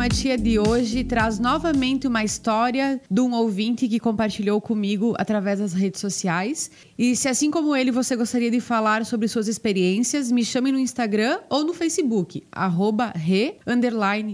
Matia de hoje traz novamente uma história de um ouvinte que compartilhou comigo através das redes sociais. E se assim como ele você gostaria de falar sobre suas experiências, me chame no Instagram ou no Facebook, arroba re,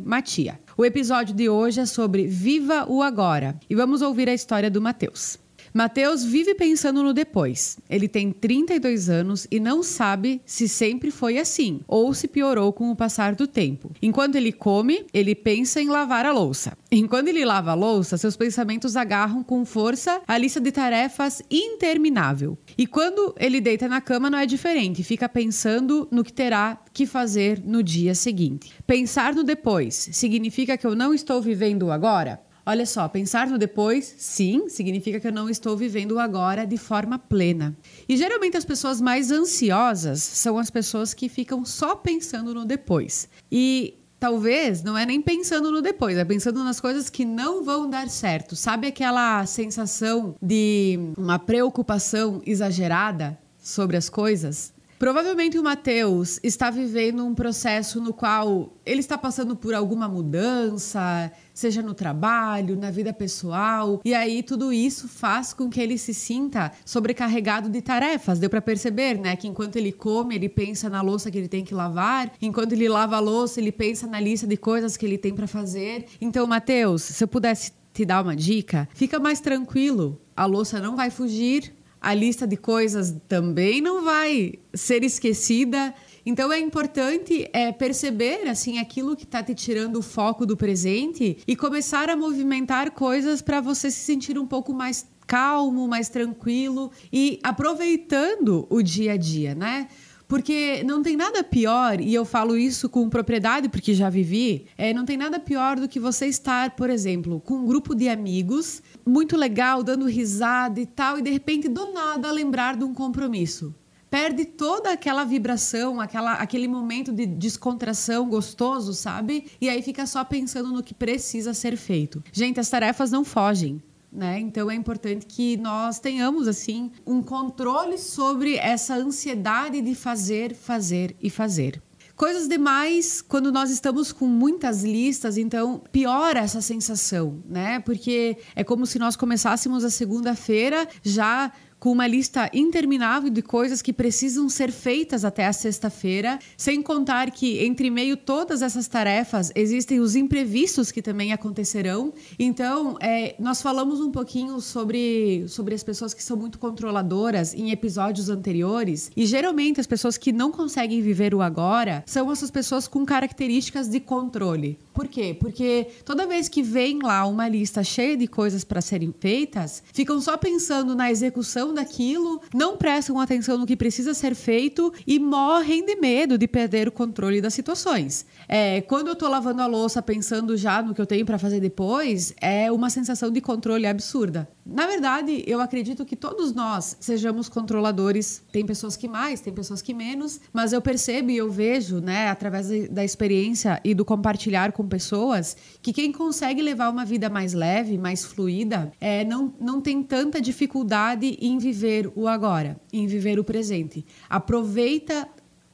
matia. O episódio de hoje é sobre Viva o Agora e vamos ouvir a história do Matheus. Mateus vive pensando no depois. Ele tem 32 anos e não sabe se sempre foi assim ou se piorou com o passar do tempo. Enquanto ele come, ele pensa em lavar a louça. Enquanto ele lava a louça, seus pensamentos agarram com força a lista de tarefas interminável. E quando ele deita na cama não é diferente, fica pensando no que terá que fazer no dia seguinte. Pensar no depois significa que eu não estou vivendo agora? Olha só, pensar no depois, sim, significa que eu não estou vivendo o agora de forma plena. E geralmente as pessoas mais ansiosas são as pessoas que ficam só pensando no depois. E talvez não é nem pensando no depois, é pensando nas coisas que não vão dar certo. Sabe aquela sensação de uma preocupação exagerada sobre as coisas? Provavelmente o Matheus está vivendo um processo no qual ele está passando por alguma mudança, seja no trabalho, na vida pessoal, e aí tudo isso faz com que ele se sinta sobrecarregado de tarefas. Deu para perceber, né, que enquanto ele come, ele pensa na louça que ele tem que lavar, enquanto ele lava a louça, ele pensa na lista de coisas que ele tem para fazer. Então, Matheus, se eu pudesse te dar uma dica, fica mais tranquilo. A louça não vai fugir, a lista de coisas também não vai ser esquecida. Então é importante é, perceber assim aquilo que está te tirando o foco do presente e começar a movimentar coisas para você se sentir um pouco mais calmo, mais tranquilo e aproveitando o dia a dia, né? Porque não tem nada pior, e eu falo isso com propriedade porque já vivi, é, não tem nada pior do que você estar, por exemplo, com um grupo de amigos, muito legal, dando risada e tal, e de repente, do nada, lembrar de um compromisso. Perde toda aquela vibração, aquela, aquele momento de descontração gostoso, sabe? E aí fica só pensando no que precisa ser feito. Gente, as tarefas não fogem. Né? Então é importante que nós tenhamos assim um controle sobre essa ansiedade de fazer, fazer e fazer. Coisas demais, quando nós estamos com muitas listas, então piora essa sensação, né? Porque é como se nós começássemos a segunda-feira já com uma lista interminável de coisas que precisam ser feitas até a sexta-feira, sem contar que entre meio todas essas tarefas existem os imprevistos que também acontecerão. Então, é, nós falamos um pouquinho sobre, sobre as pessoas que são muito controladoras em episódios anteriores, e geralmente as pessoas que não conseguem viver o agora são essas pessoas com características de controle. Por quê? Porque toda vez que vem lá uma lista cheia de coisas para serem feitas, ficam só pensando na execução daquilo, não prestam atenção no que precisa ser feito e morrem de medo de perder o controle das situações. É, quando eu estou lavando a louça pensando já no que eu tenho para fazer depois, é uma sensação de controle absurda. Na verdade, eu acredito que todos nós sejamos controladores. Tem pessoas que mais, tem pessoas que menos, mas eu percebo e eu vejo, né, através da experiência e do compartilhar com pessoas, que quem consegue levar uma vida mais leve, mais fluida, é, não, não tem tanta dificuldade em viver o agora, em viver o presente. Aproveita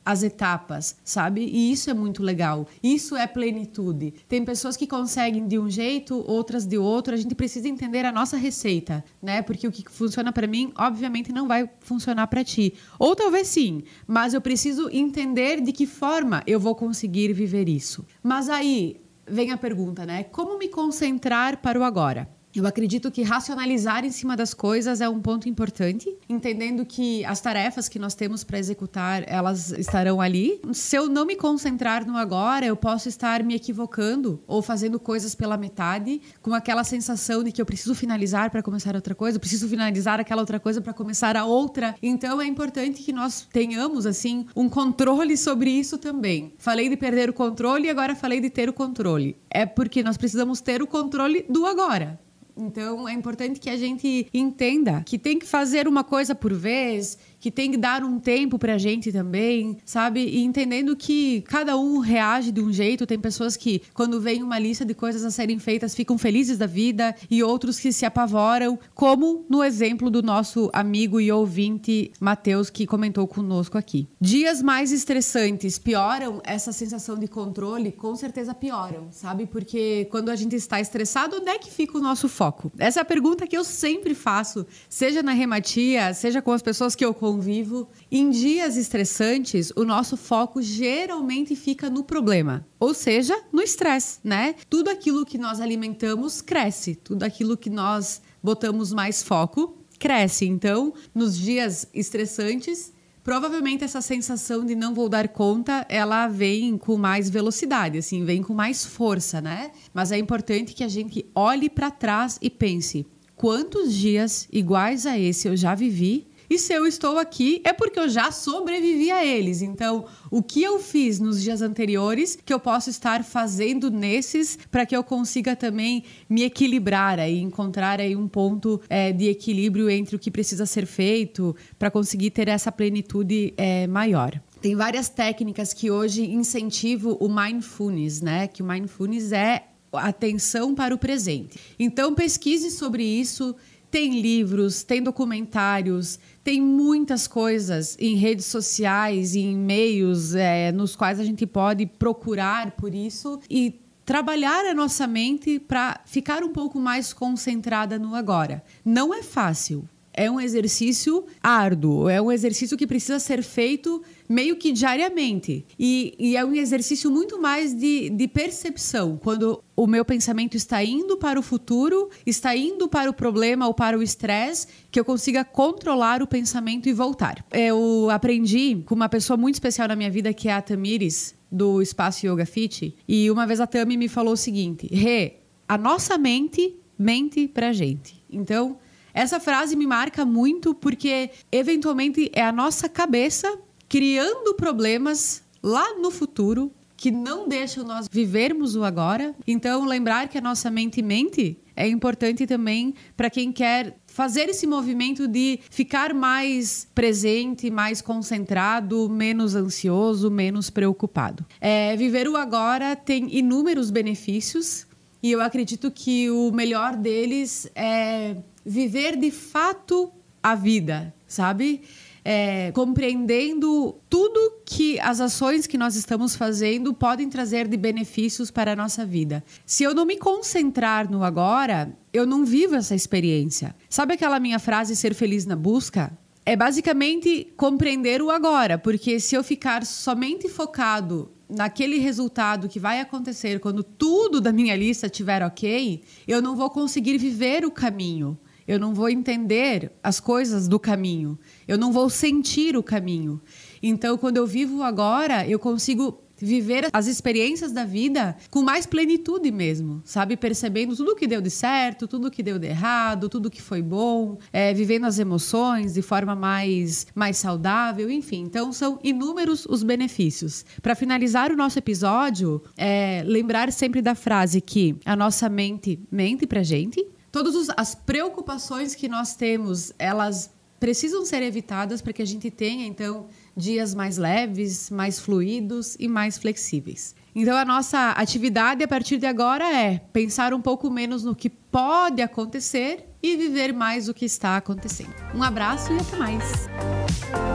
as etapas, sabe? E isso é muito legal. Isso é plenitude. Tem pessoas que conseguem de um jeito, outras de outro. A gente precisa entender a nossa receita, né? Porque o que funciona para mim, obviamente, não vai funcionar para ti. Ou talvez sim, mas eu preciso entender de que forma eu vou conseguir viver isso. Mas aí vem a pergunta, né? Como me concentrar para o agora? Eu acredito que racionalizar em cima das coisas é um ponto importante, entendendo que as tarefas que nós temos para executar, elas estarão ali. Se eu não me concentrar no agora, eu posso estar me equivocando ou fazendo coisas pela metade, com aquela sensação de que eu preciso finalizar para começar outra coisa, eu preciso finalizar aquela outra coisa para começar a outra. Então é importante que nós tenhamos assim um controle sobre isso também. Falei de perder o controle e agora falei de ter o controle. É porque nós precisamos ter o controle do agora. Então é importante que a gente entenda que tem que fazer uma coisa por vez, que tem que dar um tempo pra gente também, sabe? E entendendo que cada um reage de um jeito. Tem pessoas que, quando vem uma lista de coisas a serem feitas, ficam felizes da vida e outros que se apavoram, como no exemplo do nosso amigo e ouvinte Matheus, que comentou conosco aqui. Dias mais estressantes pioram essa sensação de controle? Com certeza pioram, sabe? Porque quando a gente está estressado, onde é que fica o nosso foco? Essa é a pergunta que eu sempre faço, seja na rematia, seja com as pessoas que eu convivo. Em dias estressantes, o nosso foco geralmente fica no problema, ou seja, no estresse, né? Tudo aquilo que nós alimentamos cresce, tudo aquilo que nós botamos mais foco cresce. Então, nos dias estressantes, Provavelmente essa sensação de não vou dar conta, ela vem com mais velocidade, assim, vem com mais força, né? Mas é importante que a gente olhe para trás e pense: quantos dias iguais a esse eu já vivi e se eu estou aqui é porque eu já sobrevivi a eles. Então, o que eu fiz nos dias anteriores que eu posso estar fazendo nesses para que eu consiga também me equilibrar e encontrar aí um ponto é, de equilíbrio entre o que precisa ser feito para conseguir ter essa plenitude é, maior. Tem várias técnicas que hoje incentivam o mindfulness, né? Que o mindfulness é atenção para o presente. Então pesquise sobre isso, tem livros, tem documentários, tem muitas coisas em redes sociais, em meios é, nos quais a gente pode procurar por isso e trabalhar a nossa mente para ficar um pouco mais concentrada no agora. Não é fácil, é um exercício árduo, é um exercício que precisa ser feito meio que diariamente. E, e, é um exercício muito mais de, de percepção. Quando o meu pensamento está indo para o futuro, está indo para o problema ou para o estresse, que eu consiga controlar o pensamento e voltar. Eu aprendi com uma pessoa muito especial na minha vida, que é a Tamires, do Espaço Yoga Fit. E uma vez a Tami me falou o seguinte: Rê, a nossa mente mente pra gente. Então, essa frase me marca muito porque, eventualmente, é a nossa cabeça criando problemas lá no futuro que não deixam nós vivermos o agora. Então, lembrar que a nossa mente mente é importante também para quem quer fazer esse movimento de ficar mais presente, mais concentrado, menos ansioso, menos preocupado. É, viver o agora tem inúmeros benefícios e eu acredito que o melhor deles é viver de fato a vida, sabe? É, compreendendo tudo que as ações que nós estamos fazendo podem trazer de benefícios para a nossa vida. Se eu não me concentrar no agora, eu não vivo essa experiência. Sabe aquela minha frase ser feliz na busca? É basicamente compreender o agora, porque se eu ficar somente focado naquele resultado que vai acontecer quando tudo da minha lista estiver ok, eu não vou conseguir viver o caminho eu não vou entender as coisas do caminho, eu não vou sentir o caminho. Então, quando eu vivo agora, eu consigo viver as experiências da vida com mais plenitude mesmo, sabe? Percebendo tudo que deu de certo, tudo que deu de errado, tudo que foi bom, é, vivendo as emoções de forma mais, mais saudável, enfim. Então, são inúmeros os benefícios. Para finalizar o nosso episódio, é, lembrar sempre da frase que a nossa mente mente pra gente, todas as preocupações que nós temos, elas precisam ser evitadas para que a gente tenha, então, dias mais leves, mais fluidos e mais flexíveis. Então, a nossa atividade a partir de agora é pensar um pouco menos no que pode acontecer e viver mais o que está acontecendo. Um abraço e até mais!